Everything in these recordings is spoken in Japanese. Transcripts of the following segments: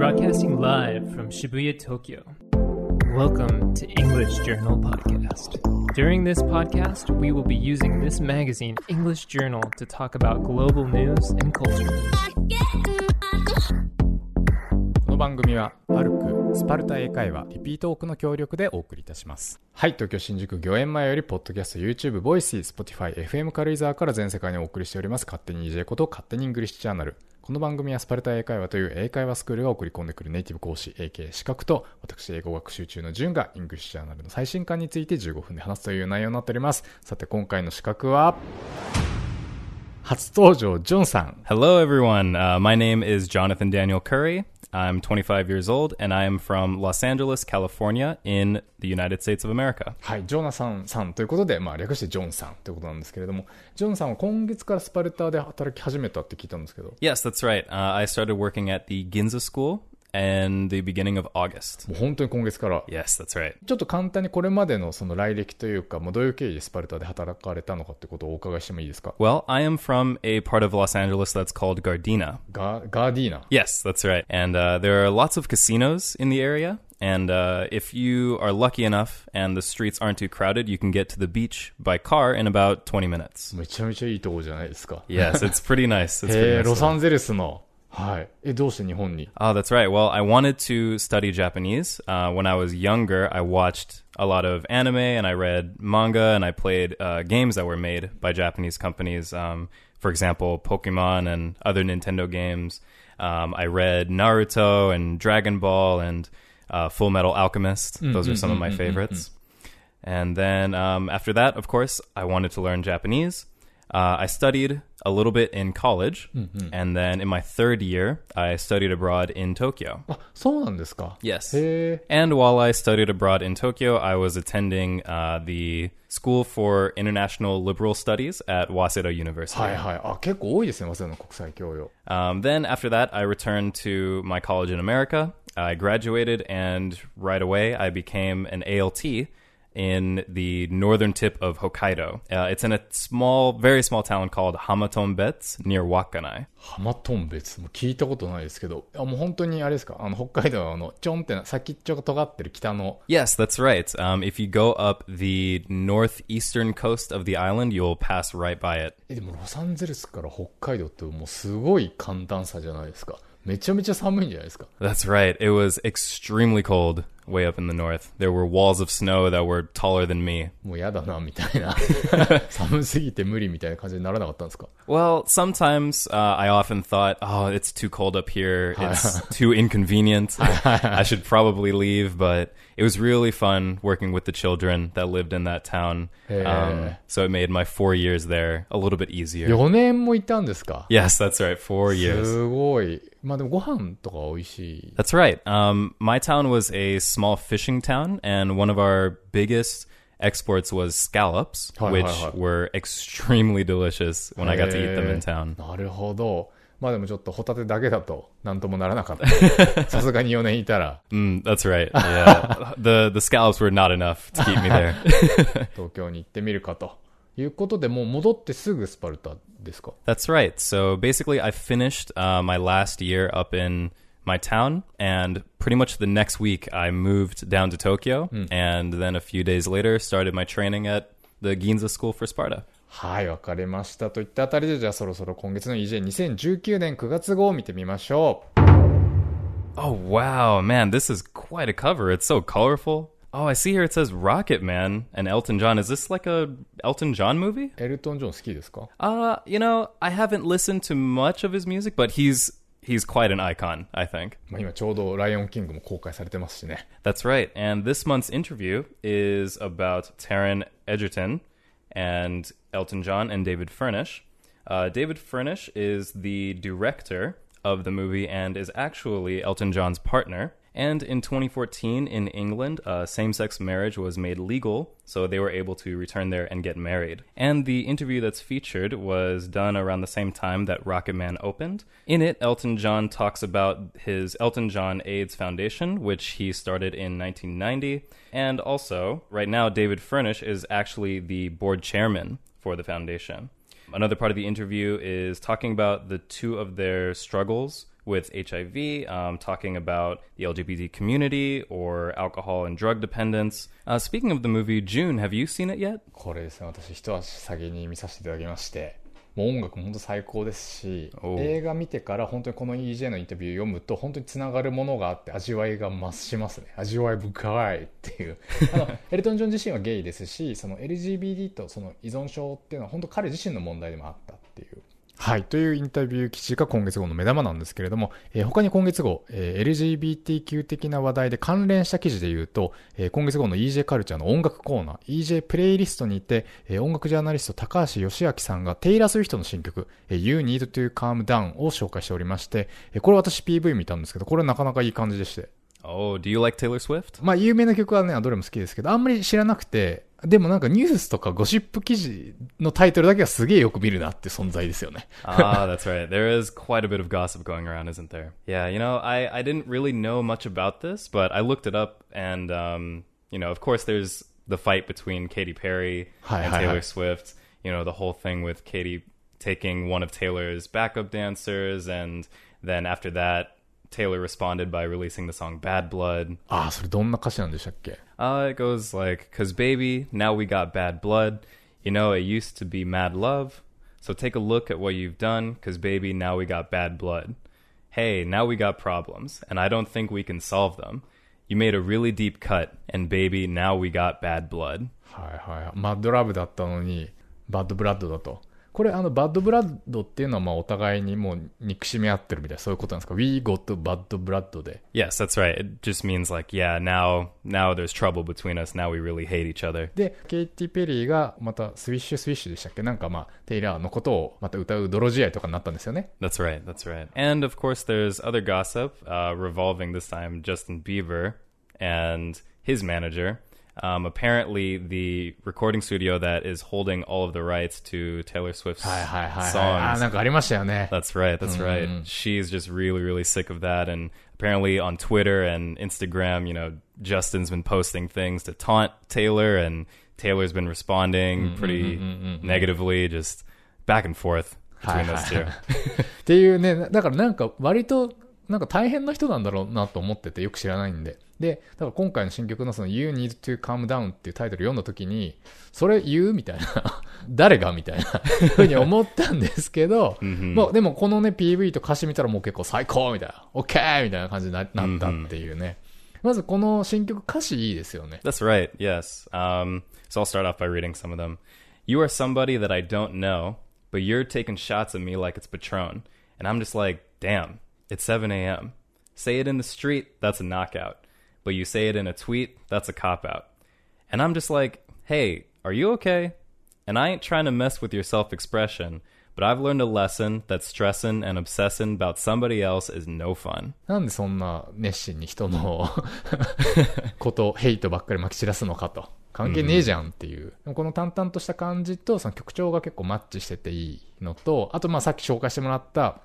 Broadcasting live from Shibuya, Tokyo. Welcome to English Journal Podcast. During this podcast, we will be using this magazine, English Journal, to talk about global news and culture. この番組はパルクスパルタ英会話リピートオークの協力でお送りいたしますはい東京新宿御苑前よりポッドキャスト YouTube ボイス Spotify FM 軽井沢から全世界にお送りしております勝手に EJ こと勝手にイングリッシュチャンネルこの番組はスパルタ英会話という英会話スクールが送り込んでくるネイティブ講師 AK 資格と私英語学習中の順がイングリッシュジャーナルの最新刊について15分で話すという内容になっておりますさて今回の刺客は初登場ジョンさん Hello, everyone. Uh, my name is Jonathan Daniel Curry. I'm 25 years old, and I am from Los Angeles, California, in the United States of America. はい、ジョナサンさんということで、まあ、略してジョンさんということなんですけれども、ジョンさんは今月からスパルタで働き始めたって聞いたんですけど、 Yes, that's right. Uh, I started working at the Ginza School in the beginning of August. もう本当に今月から、 Yes, that's right. ちょっと簡単にこれまでのその来歴というか、もうどういう経緯でスパルタで働かれたのかってことをお伺いしてもいいですか Well, I am from a part of Los Angeles that's called Gardena. ガガーディーナ。 Yes, that's right. And uh, there are lots of casinos in the area. And uh, if you are lucky enough and the streets aren't too crowded, you can get to the beach by car in about 20 minutes. めちゃめちゃいいとこじゃないですか。 Yes, it's pretty nice. It's pretty へえ、 nice. ロサンゼルスの。 はい。え、どうして日本に Oh, that's right. Well, I wanted to study Japanese. Uh, when I was younger, I watched a lot of anime and I read manga and I played uh, games that were made by Japanese companies. Um, for example, Pokemon and other Nintendo games. Um, I read Naruto and Dragon Ball and uh, Full Metal Alchemist. Those are some of my favorites. And then um, after that, of course, I wanted to learn Japanese. Uh, I studied a little bit in college, and then in my third year, I studied abroad in Tokyo. あ、そうなんですか Yes. へえ。 And while I studied abroad in Tokyo, I was attending uh, the School for International Liberal Studies at Waseda University. はいはい。あ、結構多いですね、早稲田の国際教養。 Um, then after that, I returned to my college in America. I graduated, and right away, I became an ALT In the northern tip of Hokkaido. Uh, it's in a small, very small town called Hamatombets near Wakkanai. ハマトン別も聞いたことないですけど、あもう本当にあれですか、あの北海道のちょんってな先っちょが尖ってる北の Yes, that's right. Um, if you go up the northeastern coast of the island, you'll pass right by it. えでもロサンゼルスから北海道ってもうすごい寒暖差じゃないですかめちゃめちゃ寒いんじゃないですか That's right. It was extremely cold way up in the north. There were walls of snow that were taller than me. もうやだなみたいな寒すぎて無理みたいな感じにならなかったんですか Well, sometimes uh, I often thought, oh, it's too cold up here. It's too inconvenient. I should probably leave. But it was really fun working with the children that lived in that town. Um, so it made my four years there a little bit easier. 4年もいたんですか Yes, that's right. Four years. すごい まあでもご飯とか美味しい That's right. Um, my town was a small fishing town, and one of our biggest exports was scallops, Hi, hi, which hi. were extremely delicious when I got to eat them へ in ー town. なるほどまあでもちょっとホタテだけだとなんともならなかったさすがに4年いたら Mm, that's right. Yeah, the the scallops were not enough to keep me there. 東京に行ってみるかということでもう戻ってすぐスパルタですか That's right. So basically, I finished uh, my last year up in my town, and pretty much the next week, I moved down to Tokyo, and then a few days later, started my training at the Ginza School for Sparta. はい、わかりました。といったあたりで、じゃあそろそろ今月の EJ2019 年9月号を見てみましょう。Oh wow, man, this is quite a cover. It's so colorful. Oh, I see here it says Rocket Man and Elton John. Is this like a Elton John movie? エルトン・ジョン好きですか Uh, you know, I haven't listened to much of his music, but he's he's quite an icon, I think. まあ今ちょうどライオン・キングも公開されてますしね。 That's right. And this month's interview is about Taron Egerton and Elton John and David Furnish. Uh, David Furnish is the director of the movie and is actually Elton John's partner. And in 2014 in England, uh, same sex marriage was made legal, so they were able to return there and get married. And the interview that's featured was done around the same time that Rocket Man opened. In it, Elton John talks about his Elton John AIDS Foundation, which he started in 1990. And also, right now, David Furnish is actually the board chairman for the foundation. Another part of the interview is talking about the two of their struggles with HIV, um, talking about the LGBT community or alcohol and drug dependence. Uh, speaking of the movie June, have you seen it yet? これですね、私一足先に見させていただきまして、もう音楽も本当最高ですし映画見てから本当にこの EJ のインタビュー読むと本当につながるものがあって味わいが増しますね。味わい深いっていう。あの、エルトン・ジョン自身はゲイですし、その LGBT とその依存症っていうのは本当彼自身の問題でもあった。はい。というインタビュー記事が今月号の目玉なんですけれども、えー他に今月号、えー LGBTQ 的な話題で関連した記事で言うと、えー今月号の EJ カルチャーの音楽コーナー、EJ プレイリストにて、えー音楽ジャーナリスト高橋義明さんがテイラー・スウィフトの新曲、えー You Need to Calm Down を紹介しておりまして、えーこれ私 PV 見たんですけど、これなかなかいい感じでして。Oh, do you like Taylor Swift? まあ有名な曲はね、どれも好きですけど、あんまり知らなくて、でもなんかニュースとかゴシップ記事のタイトルだけはすげえよく見るなって存在ですよね。 ah, that's right. There is quite a bit of gossip going around, isn't there? Yeah, you know, I, I didn't really know much about this, but I looked it up, and, um, you know, of course, there's the fight between Katy Perry Hi, and hi, Taylor hi. Swift. You know, the whole thing with Katy taking one of Taylor's backup dancers, and then after that, Taylor responded by releasing the song Bad Blood. ああ、それどんな歌詞なんでしたっけ Uh, it goes like, Cause baby, now we got bad blood. You know, it used to be mad love. So take a look at what you've done, cause baby, now we got bad blood. Hey, now we got problems, and I don't think we can solve them. You made a really deep cut, and baby, now we got bad blood. はいはい。マッドラブだったのに、バッドブラッドだと。 これ、あの、バッドブラッドっていうのは、まあ、お互いにもう憎しみ合ってるみたいな、そういうことなんですか ?We got bad blood で。Yes, that's right. It just means like, yeah, now, now there's trouble between us. Now we really hate each other. で、ケイティ・ペリーが、また、スウィッシュ・スウィッシュでしたっけなんかまあ、テイラーのことをまた歌う泥仕合とかになったんですよね。That's right. That's right. And of course, there's other gossip uh, revolving this time Justin Bieber and his manager. Um, apparently, the recording studio that is holding all of the rights to Taylor Swift's はいはいはい、はい。ああ、 songs. なんかありましたよね。 That's right. That's right. She's just really, really sick of that. And apparently, on Twitter and Instagram, you know, Justin's been posting things to taunt Taylor, and Taylor's been responding pretty negatively, just back and forth between those two. っていうね、だからなんか割と、 なんか大変な人なんだろうなと思っててよく知らないんで。で、だから今回の新曲のその You Need to Calm Down っていうタイトル読んだ時に、それ言うみたいな。誰がみたいなふうに思ったんですけど、まあでもこのね PV と歌詞見たらもう結構最高みたいな、OK! みたいな感じにななったっていうね。まずこの新曲歌詞いいですよね。That's right. Yes. Um, so I'll start off by reading some of them. You are somebody that I don't know, but you're taking shots at me like it's Patron, and I'm just like, damn, it's 7 a.m. Say it in the street, that's a knockout, but you say it in a tweet, that's a cop out. And I'm just like, hey, are you okay? And I ain't trying to mess with your self expression, but I've learned a lesson that stressing and obsessing about somebody else is no fun. なんでそんな熱心に人のこと、ヘイトばっかり撒き散らすのかと。関係ねえじゃんっていう。この淡々とした感じと、その曲調が結構マッチしてていいのと、あとまあさっき紹介してもらった、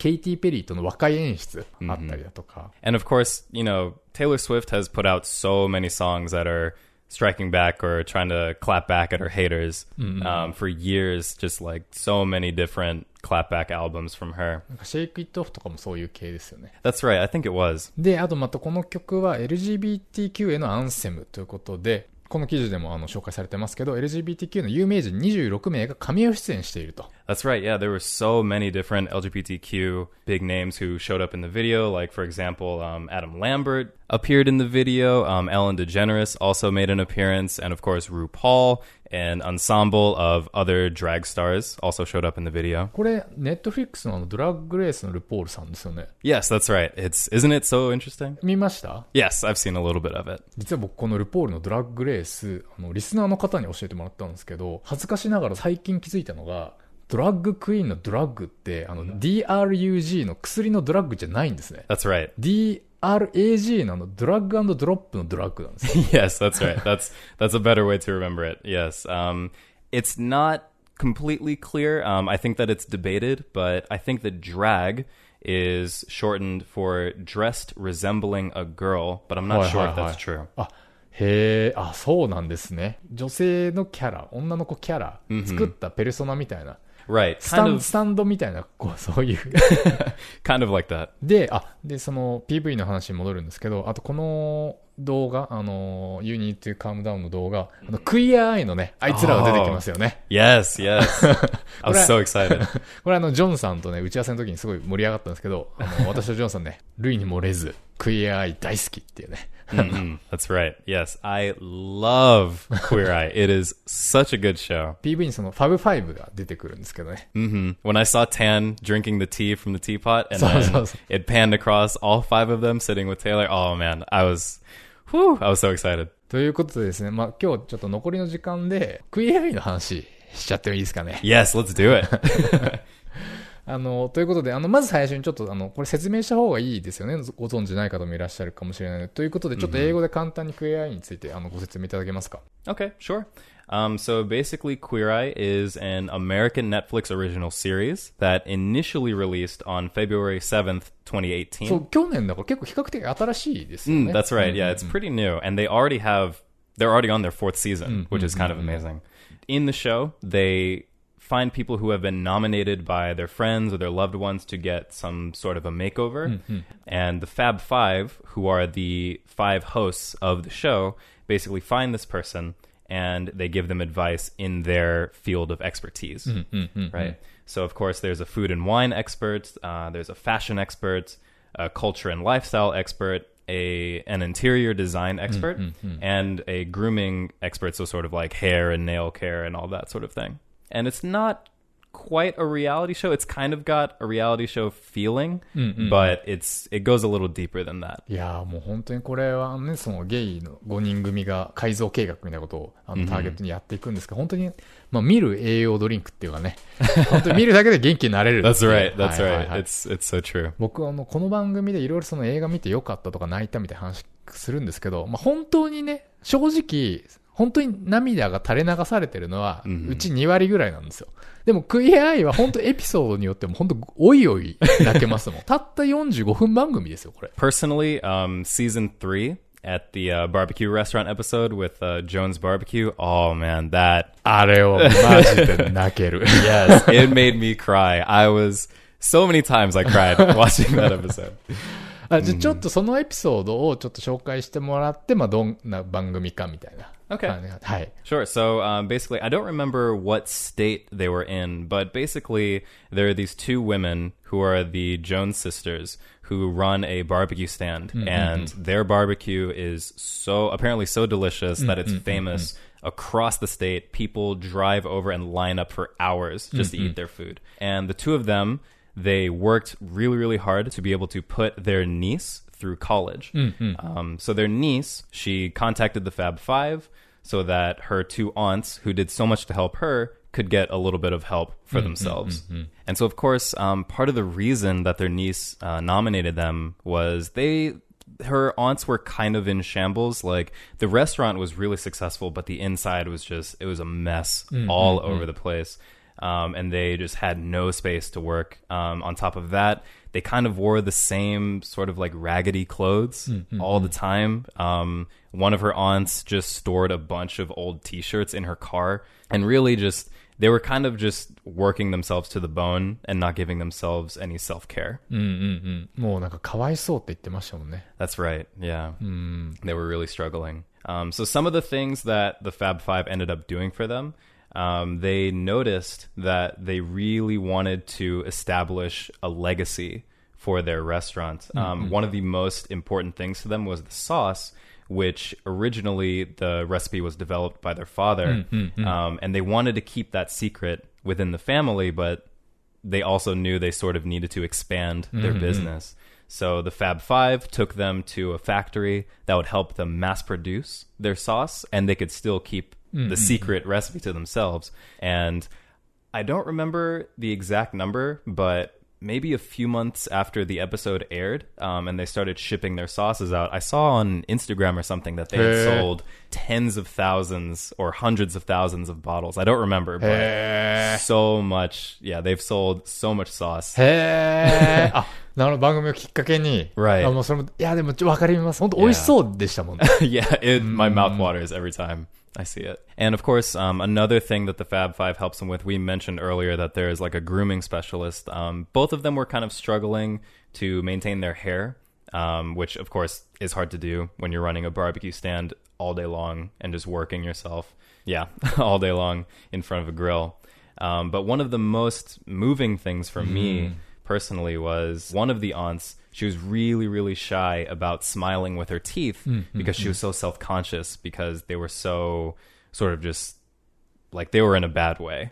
ケイティ・ペリーとの和解演出あったりだとか。And of course, you know, Taylor Swift has put out so many songs that are striking back or trying to clap back at her haters um, for years. Just like so many different clapback albums from her. なんかシェイク・イット・オフとかもそういう系ですよね。That's right. I think it was. で、あとまたこの曲は LGBTQ へのアンセムということで、この記事でもあの紹介されてますけど、LGBTQ の有名人26名が神を出演していると。That's right. Yeah, there were so many different LGBTQ big names who showed up in the video. Like, for example, um, Adam Lambert appeared in the video. Um, Ellen DeGeneres also made an appearance. And of course, RuPaul, an ensemble of other drag stars, also showed up in the video. これ、ネットフリックスのドラッグレースのルポールさんですよね。Yes, that's right. It's isn't it so interesting? 見ました Yes, I've seen a little bit of it. 実は僕このルポールのドラッグレース、あの、リスナーの方に教えてもらったんですけど、恥ずかしながら最近気づいたのが、ドラッグクイーンのドラッグって、あの、DRUG の薬のドラッグじゃないんですね。That's right. DRAG のあの、ドラッグドロップのドラッグなんですよ。 yes, that's right. That's that's a better way to remember it. Yes. Um, it's not completely clear. Um, I think that it's debated, but I think that drag is shortened for dressed resembling a girl, but I'm not sure if that's true. あ、へえ、あ、そうなんですね。女性のキャラ、女の子キャラ、作ったペルソナみたいな。 Right. スタ Kind ン of スタンドみたいな、こう、そういう。kind of like that. で、あ、で、その PV の話に戻るんですけど、あとこの動画、あの、You Need to Calm Down の動画、あの、クイアアイのね、あいつらが出てきますよね。Yes, yes. I was so excited. これあの、ジョンさんとね、打ち合わせの時にすごい盛り上がったんですけど、あの、私とジョンさんね、類に漏れず、クイアアイ大好きっていうね。Mhm, That's right. Yes, I love Queer Eye. It is such a good show. PV にその、ファブファイブが出てくるんですけどね。 hmm When I saw Tan drinking the tea from the teapot and So- then so- so. it panned across all five of them sitting with Taylor, oh man, I was, whew, I was so excited. ということでですね、まあ、今日ちょっと残りの時間で、クイアアイの話しちゃってもいいですかね。 Yes, let's do it. あの、ということで、あの、まず最初にちょっと、あの、これ説明した方がいいですよね。ご存知ない方もいらっしゃるかもしれない。ということで、ちょっと英語で簡単にクイアアイについて、あの、ご説明いただけますか。Okay, sure. Um, so basically, Queer Eye is an American Netflix original series that initially released on February 7th, 2018. そう、去年だから結構比較的新しいですよ Mm, ね。that's right. Yeah, it's pretty new. And they already have, they're already on their fourth season, which is kind of amazing. In the show, they find people who have been nominated by their friends or their loved ones to get some sort of a makeover. Mm-hmm. And the Fab Five, who are the five hosts of the show, basically find this person and they give them advice in their field of expertise. Mm-hmm. Mm-hmm. right? So, of course, there's a food and wine expert, uh, there's a fashion expert, a culture and lifestyle expert, a an interior design expert, and a grooming expert. So, sort of like hair and nail care and all that sort of thing. And it's not quite a reality show. It's kind of got a reality show feeling, but it's it goes a little deeper than that. いやーもう本当にこれはね、そのゲイの5人組が改造計画みたいなことをあのターゲットにやっていくんですけど、本当に、まあ見る栄養ドリンクっていうかね、本当に見るだけで元気になれる。That's right. That's right. はい It's it's so true. 僕あの、この番組でいろいろその映画見てよかったとか泣いたみたいな話するんですけど、まあ本当にね、正直、本当に涙が垂れ流されてるのは、うち2割ぐらいなんですよ。でも、クイアアイは本当エピソードによっても本当、おいおい泣けますもん。たった45分番組ですよ、これ。Personally, um, season three at the uh, barbecue restaurant episode with uh, Jones Barbecue. Oh man, that あれをマジで泣ける。yes, it made me cry. I was so many times I cried watching that episode. あじゃあちょっとそのエピソードをちょっと紹介してもらって、まあ、どんな番組かみたいな。Okay. はい。Sure. So um, basically, I don't remember what state they were in, but basically, there are these two women who are the Jones sisters who run a barbecue stand, and their barbecue is so apparently so delicious that it's famous across the state. People drive over and line up for hours just to eat their food. And the two of them, they worked really, really hard to be able to put their niece through college. Um, so their niece, she contacted the Fab Five so that her two aunts, who did so much to help her, could get a little bit of help for themselves. And so, of course, um, part of the reason that their niece uh, nominated them was they. Her aunts were kind of in shambles. Like the restaurant was really successful, but the inside was just, it was a mess all over the place um, and they just had no space to work. Um, on top of that, they kind of wore the same sort of like raggedy clothes mm-hmm. all the time. Um, one of her aunts just stored a bunch of old t shirts in her car and really just they were kind of just working themselves to the bone and not giving themselves any self care. That's right. Yeah. Hmm. They were really struggling. Um, so some of the things that the Fab Five ended up doing for them um, they noticed that they really wanted to establish a legacy for their restaurant. Um, One of the most important things to them was the sauce, which originally the recipe was developed by their father, um, and they wanted to keep that secret within the family, but they also knew they sort of needed to expand their business. So the Fab Five took them to a factory that would help them mass produce their sauce, and they could still keep the secret recipe to themselves. And I don't remember the exact number, but maybe a few months after the episode aired, um, and they started shipping their sauces out, I saw on Instagram or something that they had Hey. sold tens of thousands or hundreds of thousands of bottles. I don't remember, but へ so much. Yeah, they've sold so much sauce. ー。へー。あ、なるほど、番組をきっかけに。 Right. あ、もうそれも、いや、でも、ちょわかります。本当美味しそうでしたもんね。 yeah, it my mouth waters every time. I see it. And of course, um, another thing that the Fab Five helps them with, we mentioned earlier that there's like a grooming specialist. Um, both of them were kind of struggling to maintain their hair, um, which of course is hard to do when you're running a barbecue stand all day long and just working yourself. Yeah, all day long in front of a grill. Um, but one of the most moving things for me personally was one of the aunts. She was really, really shy about smiling with her teeth because she was so self conscious because they were so sort of just like they were in a bad way.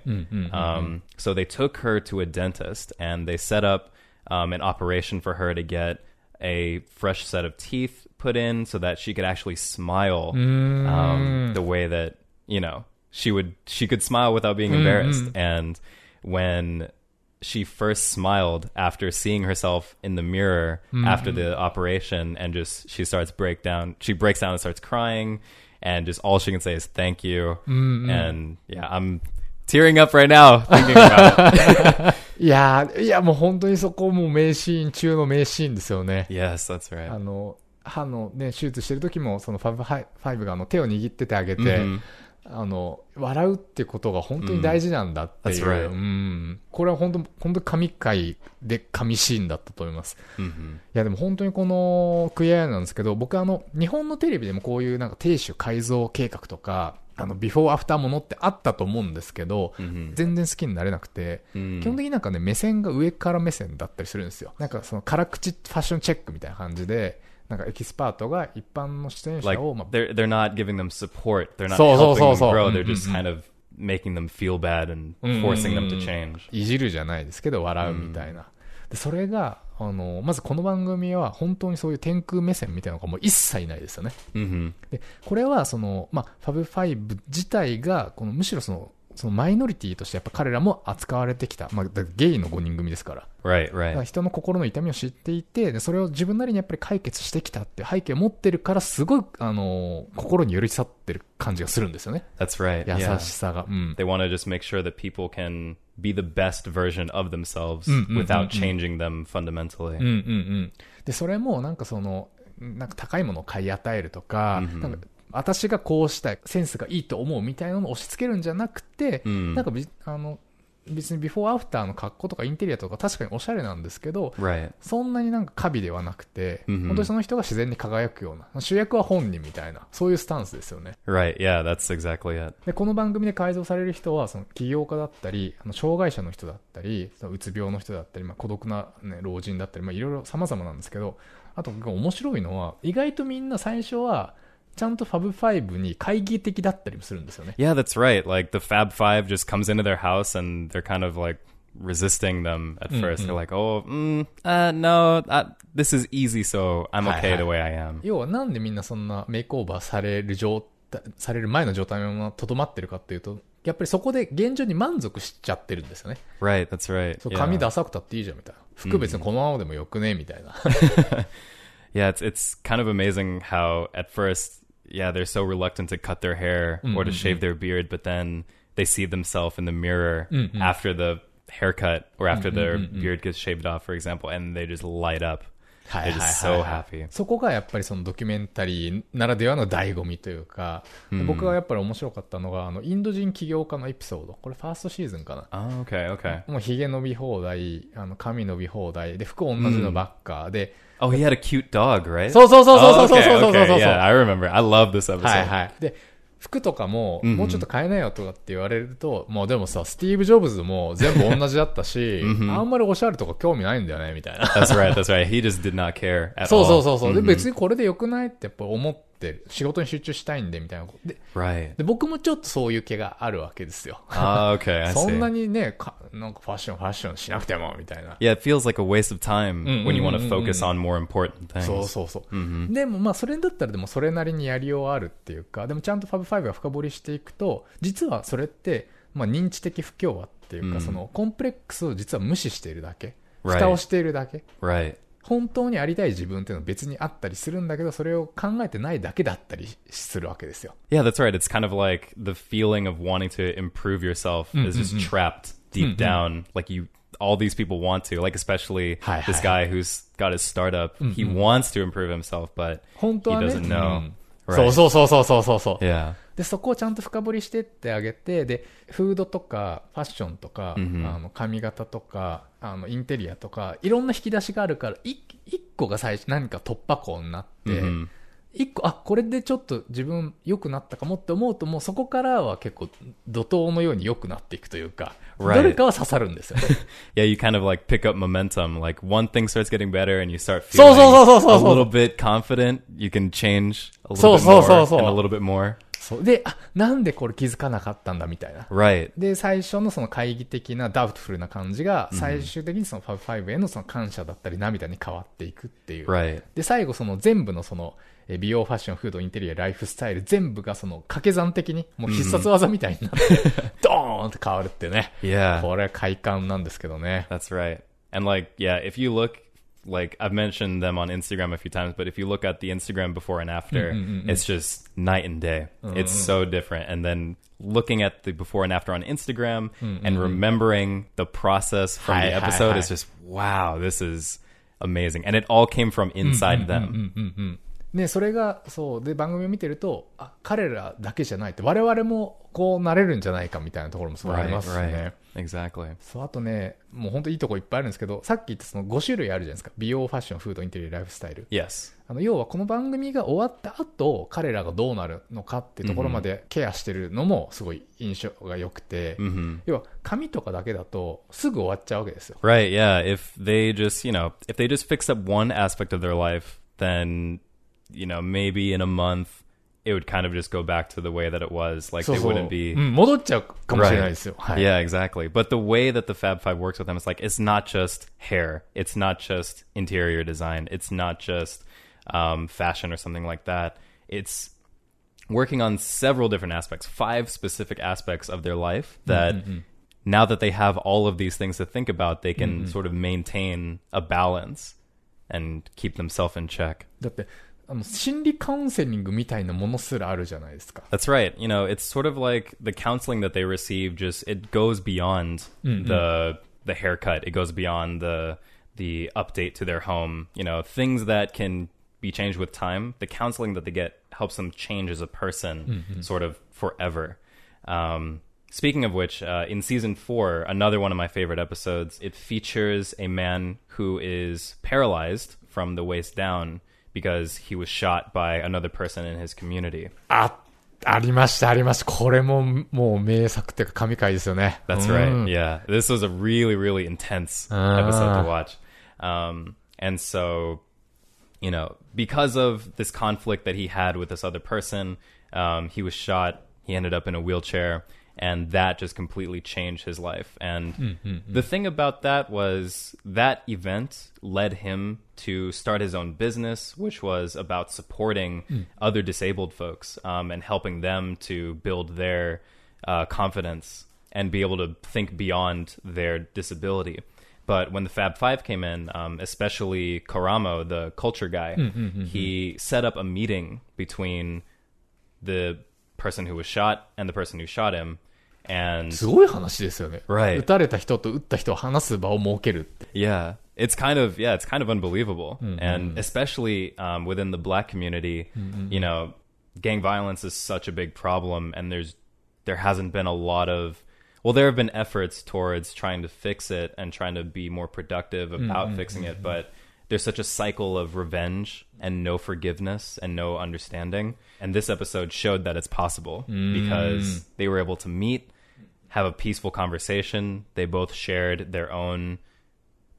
Um, so they took her to a dentist and they set up um, an operation for her to get a fresh set of teeth put in so that she could actually smile um, the way that you know she would she could smile without being embarrassed. And when she first smiled after seeing herself in the mirror mm-hmm. after the operation and just she starts break down she breaks down and starts crying and just all she can say is thank you mm-hmm. and yeah i'm tearing up right now thinking about it いやいやもう本当にそこも名シーン中の名シーンですよね yes that's right あの歯のね手術してる時もその Fab Five があの手を握っててあげて、mm-hmm. あの、笑うってことが本当に大事なんだっていう。Mm. That's right. うん。これは本当、本当に神回で神シーンだったと思います。hmm いやでも本当にこの Queer Eye なんですけど、僕あの、日本のテレビでもこういうなんか亭主改造計画とか、あの、ビフォーアフターものってあったと思うんですけど、hmm 全然好きになれなくて、Mm. 基本的になんかね、目線が上から目線だったりするんですよ。なんかその辛口ファッションチェックみたいな感じで、なんかエキスパートが一般の出演者を、まあ、they're they're not giving them support. They're not So, so, helping so, them so. grow. Mm, They're mm, just mm. kind of making them feel bad and Mm, forcing them mm, to mm. change. いじるじゃないですけど、笑うみたいな。で、それが、あの、まずこの番組は本当にそういう天空目線みたいなのがもう一切ないですよね。hmm で、これはその、まあ、 Fab Five 自体が、このむしろその、そのマイノリティとしてやっぱ彼らも扱われてきた。まあ、ゲイの5人組ですから。Right, だから right. 人の心の痛みを知っていてでそれを自分なりにやっぱり解決してきたって背景を持ってるからすごい、あのー心に寄り添ってる感じがするんですよね That's right. 優.しさが、うん、They want to just make sure that people can be the best version of themselves Mm, mm, without mm, mm. changing them fundamentally. うんうんうんでそれもなんかそのなんか高いものを買い与えるとか,、なんか私がこうしたいセンスがいいと思うみたいなのを押し付けるんじゃなくて、うんなんかびあの別にビフォーアフターの格好とかインテリアとか確かにおしゃれなんですけど.そんなになんかカビではなくて、うんうん本当にその人が自然に輝くような、主役は本人みたいな、そういうスタンスですよね。Right. Yeah, that's exactly it. で、この番組で改造される人は、その起業家だったり、あの障害者の人だったり、そのうつ病の人だったり、まあ、孤独な、ね、老人だったり、まあ、いろいろ様々なんですけど、あと面白いのは、意外とみんな最初は、ちゃんと Fab Five に懐疑的だったりもするんですよね。Yeah, that's right. Like the Fab Five just comes into their house and they're kind of like resisting them at Mm, first. mm. They're like, "Oh, mm, uh, no, uh, this is easy, so I'm Hi, okay hi. the way I am." 要はなんでみんなそんなメイクオーバーされる状態、される前の状態のままとどまってるかっていうと、やっぱりそこで現状に満足しちゃってるんですよね。Right. That's right. そう Yeah. 髪ダサくたっていいじゃんみたいな。服別にこのままでもよくねみたいな。Yeah, it's it's kind of amazing how at first, yeah, they're so reluctant to cut their hair mm, or to mm, shave mm. their beard, but then they see themselves in the mirror after the haircut or after their beard gets shaved off, for example, and they just light up. は They're just so happy. そこがやっぱりそのドキュメンタリーならではの醍醐味というか、僕がやっぱり面白かったのが、あの、インド人起業家のエピソード。これファーストシーズンかな。Oh, okay, okay. もう髭伸び放題、あの、髪伸び放題、で、服同じのばっかで、Oh, he had a cute dog, right? そうそうそうそう Oh, そうそうそうそう okay. そう Yeah, I remember. I love this episode. はいはい。で、服とかも、うんうんもうちょっと変えなよとかって言われると、もうでもさ、スティーブ・ジョブズも全部同じだったし、あんまりおしゃれとか興味ないんだよね、みたいな。That's right. That's right. He just did not care at そう all. そうそうそう。で、Mhm. 別にこれで良くないってやっぱ思ってる。仕事に集中したいんで、みたいな。で、Right. で僕もちょっとそういう気があるわけですよ。Ah, okay. そんな.にね、かなんかファッション、ファッションしなくても、みたいな。Yeah, it feels like a waste of time Mm, when you want mm, to mm, focus mm. on more important things. そうそうそう。Mhm. でもまあそれだったらでもそれなりにやりようあるっていうか、でもちゃんと Fab Five が深掘りしていくと、実はそれって、まあ認知的不協和っていうか、うんそのコンプレックスを実は無視しているだけ。蓋をしているだけ。Right. 本当にありたい自分っていうのは別にあったりするんだけど、それを考えてないだけだったりするわけですよ。Yeah, that's right. It's kind of like the feeling of wanting to improve yourself is just trapped deep down. Like you, all these people want to. Like especially Hi, this hi, guy who's got his startup. He wants to improve himself, but 本当 he doesn't know. うんそうそうそうそうそうそうそう。Yeah. で、そこをちゃんと深掘りしてってあげて、で、フードとか、ファッションとか、あの、髪型とか、あの、インテリアとか、いろんな引き出しがあるから、い一個が最初何か突破口になって、Mhm. 一個、あ、これでちょっと自分良くなったかもって思うと、もうそこからは結構怒涛のように良くなっていくというか、Right. どれかは刺さるんですよね。Yeah, you kind of like pick up momentum. Like one thing starts getting better and you start feeling a little bit confident. You can change a little bit more and a little bit more. そう。で、あ、なんでこれ気づかなかったんだみたいな。Right. で、最初のその懐疑的な doubtful な感じが、最終的にその Fab Five へのその感謝だったり涙に変わっていくっていう。Right. で、最後その全部のその、え美容、ファッション、フード、インテリア、ライフスタイル、全部がその掛け算的に、もう必殺技みたいになって、ドーンって変わるってね。Yeah. これは快感なんですけどね。That's right. And like, yeah, if you look, like I've mentioned them on Instagram a few times, but if you look at the Instagram before and after, mm-hmm, mm-hmm, mm-hmm. it's just night and day. It's oh. so different. And then looking at the before and after on Instagram and remembering the process from Hi, the hi, episode hi. is just wow, this is amazing. And it all came from inside them. ね、それが、そう、で、番組を見てると、あ、彼らだけじゃないって、我々もこうなれるんじゃないかみたいなところもすごいあり Right, ますしね。right. Exactly. そう、あとね、もう本当いいとこいっぱいあるんですけど、さっき言ったその5種類あるじゃないですか。美容、ファッション、フード、インテリア、ライフスタイル。Yes. あの、要はこの番組が終わった後、彼らがどうなるのかっていうところまでケアしてるのもすごい印象が良くて、hmm 要は髪とかだけだとすぐ終わっちゃうわけですよ。Right, yeah. If they just, you know, if they just fix up one aspect of their life, then, you know, maybe in a month it would kind of just go back to the way that it was. Like そう they そう wouldn't be うん、戻っちゃうかもしれないですよ。はい。 Yeah, exactly. But the way that the Fab Five works with them is like it's not just hair, it's not just interior design, it's not just um, fashion or something like that. It's working on several different aspects, five specific aspects of their life that now that they have all of these things to think about, they can sort of maintain a balance and keep themselves in check. だって、 あの、心理カウンセリングみたいなものすらあるじゃないですか。 That's right. You know, it's sort of like the counseling that they receive. Just it goes beyond the the haircut. It goes beyond the the update to their home. You know, things that can be changed with time. The counseling that they get helps them change as a person, sort of forever. Um, speaking of which, uh, in season four, another one of my favorite episodes, it features a man who is paralyzed from the waist down because he was shot by another person in his community. あ、ありました、ありました。これも、もう名作っていうか神回ですよね。 That's うん right. Yeah. This was a really, really intense episode to watch. Um, and so, you know, because of this conflict that he had with this other person, um, he was shot. He ended up in a wheelchair. And that just completely changed his life. And hmm, hmm, hmm. the thing about that was that event led him to start his own business, which was about supporting other disabled folks um, and helping them to build their uh, confidence and be able to think beyond their disability. But when the Fab Five came in, um, especially Karamo, the culture guy, he set up a meeting between the person who was shot and the person who shot him. And すごい話ですよね。 Right. 撃たれた人と撃った人を話す場を設けるって。 Yeah, it's kind of yeah, it's kind of unbelievable, and especially um, within the black community, you know, gang violence is such a big problem, and there's there hasn't been a lot of well, there have been efforts towards trying to fix it and trying to be more productive about fixing it, but there's such a cycle of revenge and no forgiveness and no understanding, and this episode showed that it's possible because they were able to meet have a peaceful conversation. They both shared their own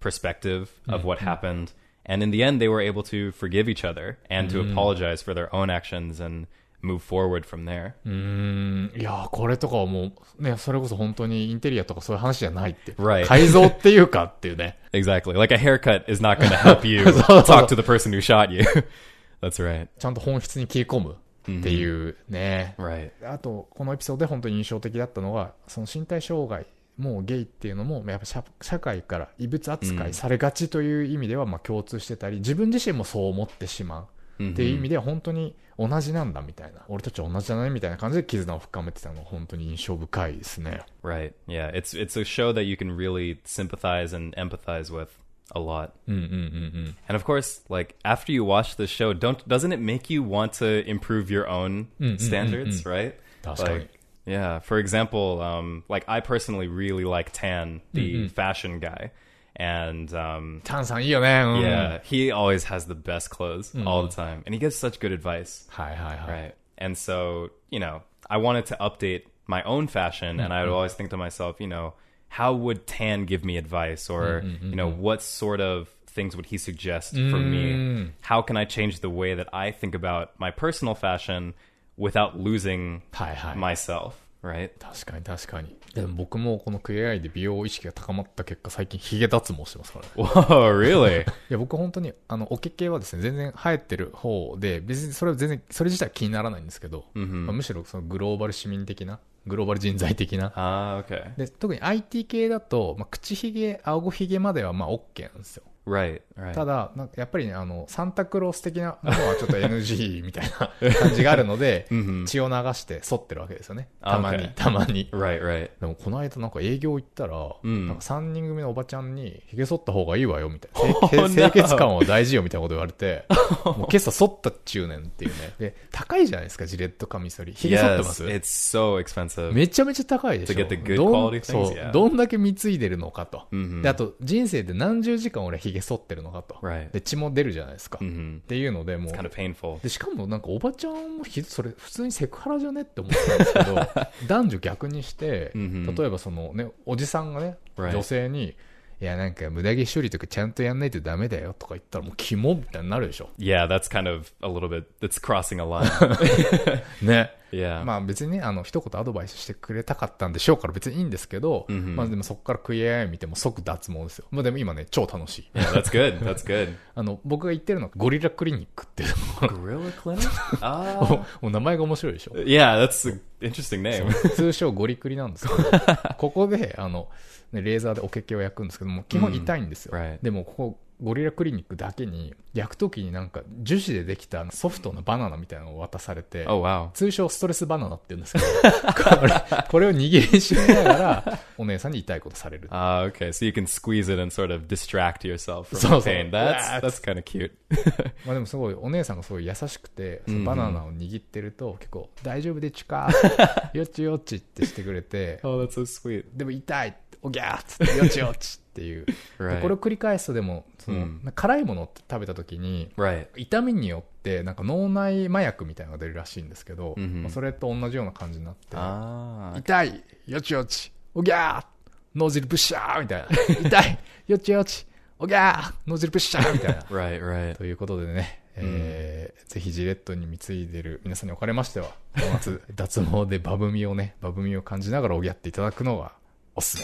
perspective of what happened. And in the end, they were able to forgive each other and to apologize for their own actions and move forward from there. うん。いやーこれとかはもう、ね、それこそ本当にインテリアとかそういう話じゃないって。 Right. 改造っていうかっていうね。 Exactly. Like a haircut is not going to help you So- talk to the person who shot you. That's right. ちゃんと本質に切り込む っていうね。あと、このエピソードで本当に印象的だったのが、その身体障害、もうゲイっていうのも、やっぱ社社会から異物扱いされがちという意味では、まあ共通してたり、自分自身もそう思ってしまうっていう意味では、本当に同じなんだみたいな、俺たちは同じだねみたいな感じで絆を深めてたのが本当に印象深いですね。Right. Yeah. It's it's a show that you can really sympathize and empathize with a lot. Mm mm, mm, mm, and of course, like after you watch the show, don't doesn't it make you want to improve your own mm, standards, right? That's like, right. Yeah. For example, um, like I personally really like Tan, the fashion guy. And um, yeah, he always has the best clothes all the time, and he gives such good advice. Hi, hi, hi. Right, and so you know, I wanted to update my own fashion, and I'd always think to myself, you know, how would Tan give me advice or, you know, what sort of things would he suggest for me? How can I change the way that I think about my personal fashion without losing はいはい。 myself, right? 確かに確かに。でも僕もこのクエアイで美容意識が高まった結果、最近ヒゲ脱毛してますからね。 Whoa, really? いや、僕本当に、あの、おけ系はですね、全然生えてる方で、別にそれは全然、それ自体は気にならないんですけど、まあむしろそのグローバル市民的な、 グローバル人材的な。ah, okay. で、特に IT 系だと、まあ、口ひげ、顎ひげまではまあ OK なんですよ。Right, right. ただ、なんかやっぱりね、あの、サンタクロース的なものはちょっと NG みたいな感じがあるので、血を流して剃ってるわけですよね。たまにたまに。right, right. でもこの間なんか営業行ったら、んなんか3人組のおばちゃんに、髭剃った方がいいわよ、みたいな。Oh, 清潔感は大事よ、みたいなこと言われて、もう今朝剃ったっちゅうねんっていうね。で、高いじゃないですか、ジレットカミソリ。髭剃ってま Yes, す it's so expensive. めちゃめちゃ高いでしょ。To get the good どん quality things. どんだけ貢いでるのかと。Mhm. で、あと、人生で何十時間俺髭剃ってるのかと。で、血も出るじゃないですか。Mhm. っていうので、もう.でしかもなんかおばちゃんもひそれ普通にセクハラじゃねって思ったんですけど 男女逆にして、例えばそのねおじさんがね.女性にいやなんか無駄毛処理とかちゃんとやんないとダメだよとか言ったらもうキモみたいになるでしょ Yeah, that's kind of a little bit, that's crossing a line. ね.まあ別にねあの一言アドバイスしてくれたかったんでしょうから別にいいんですけど、うんうんまあでもそこからクイアアイ見ても即脱毛ですよまあでも今ね超楽しい yeah, that's good. That's good. あの僕が言ってるのはゴリラクリニックっていうところ Gorilla Clinic? Ah. もう名前が面白いでしょ yeah, that's interesting name. 通称ゴリクリなんですけど、ここで、あの、ね、レーザーでおけけを焼くんですけども、基本痛いんですよ。うん right でも、ここ、ゴリラクリニックだけに、焼くときになんか樹脂でできたソフトなバナナみたいなのを渡されて、Oh, wow. 通称ストレスバナナって言うんですけど、これ、これを握りしめながら、お姉さんに痛いことされる。Ah, okay. So you can squeeze it and sort of distract yourself from So- the pain. so- That's Yeah, that's kind of cute. まあでもすごい、お姉さんがすごい優しくて、そのバナナを握ってると、結構、大丈夫でちゅか？よちよちってしてくれて、oh, that's so sweet. でも痛いおぎゃーっつってよちよちっていう で Right. これを繰り返すとでもその、うん辛いものって食べた時に Right. 痛みによってなんか脳内麻薬みたいなのが出るらしいんですけど、うんうんまあそれと同じような感じになって、Ah. 痛いよちよちおぎゃー脳汁ブッシャーみたいな 痛いよちよちおぎゃー脳汁ブッシャーみたいな Right, right. ということでね、えーぜひジレットに貢いでる皆さんにおかれましては、この夏、脱毛でバブみをね、バブみを感じながらおぎゃっていただくのがおすすめ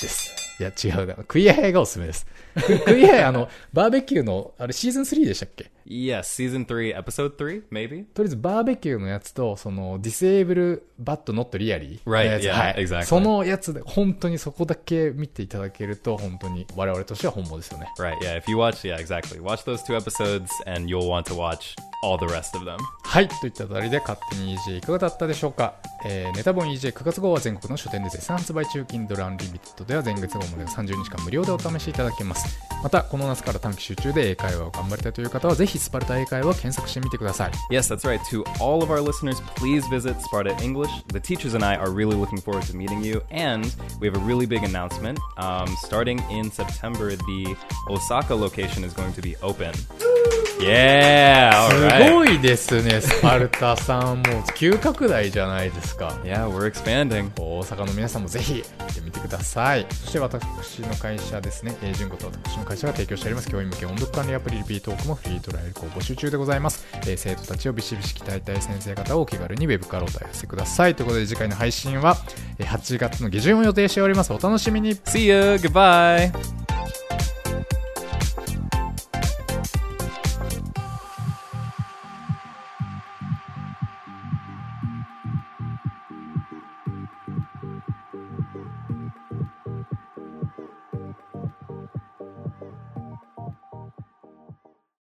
です。いや、違うな。 Queer Eye がおすすめです。ク Queer Eye、あの、バーベキューの、あれシーズン3でしたっけ？Yes, season three, episode three, maybe? とりあえずバーベキューのやつと、その、 Disabled But Not Really Right, yeah, はい exactly. そのやつで、本当にそこだけ見ていただけると、本当に我々としては本望ですよね。Right. Yeah. If you watch, yeah, exactly. Watch those two episodes, and you'll want to watch all the rest of them. はい。といったあたりで勝手に EJ いかがだったでしょうか、えーネタ本 EJ9 月号は全国の書店で絶賛発売中 Kindle Unlimited では前月号まで30日間無料でお試しいただけますまたこの夏から短期集中で英会話を頑張りたいという方はぜひスパルタ英会話を検索してみてください Yes, that's right. To all of our listeners, please visit Sparta English. The teachers and I are really looking forward to meeting you. And we have a really big announcement. Um, starting in September, the Osaka location is going to be open. Yeah, all す right. ごいですねスパルタさんもう急拡大じゃないですか Yeah, we're expanding. 大阪の皆さんもぜひ行ってみてくださいそして私の会社ですねえー純子と私の会社が提供しております教員向け音読管理アプリリピートークもフリートライアルを募集中でございます、えー生徒たちをビシビシ鍛えたい先生方をお気軽にウェブからお問い合わせくださいということで次回の配信はえー8月の下旬を予定しておりますお楽しみに See ya. Goodbye.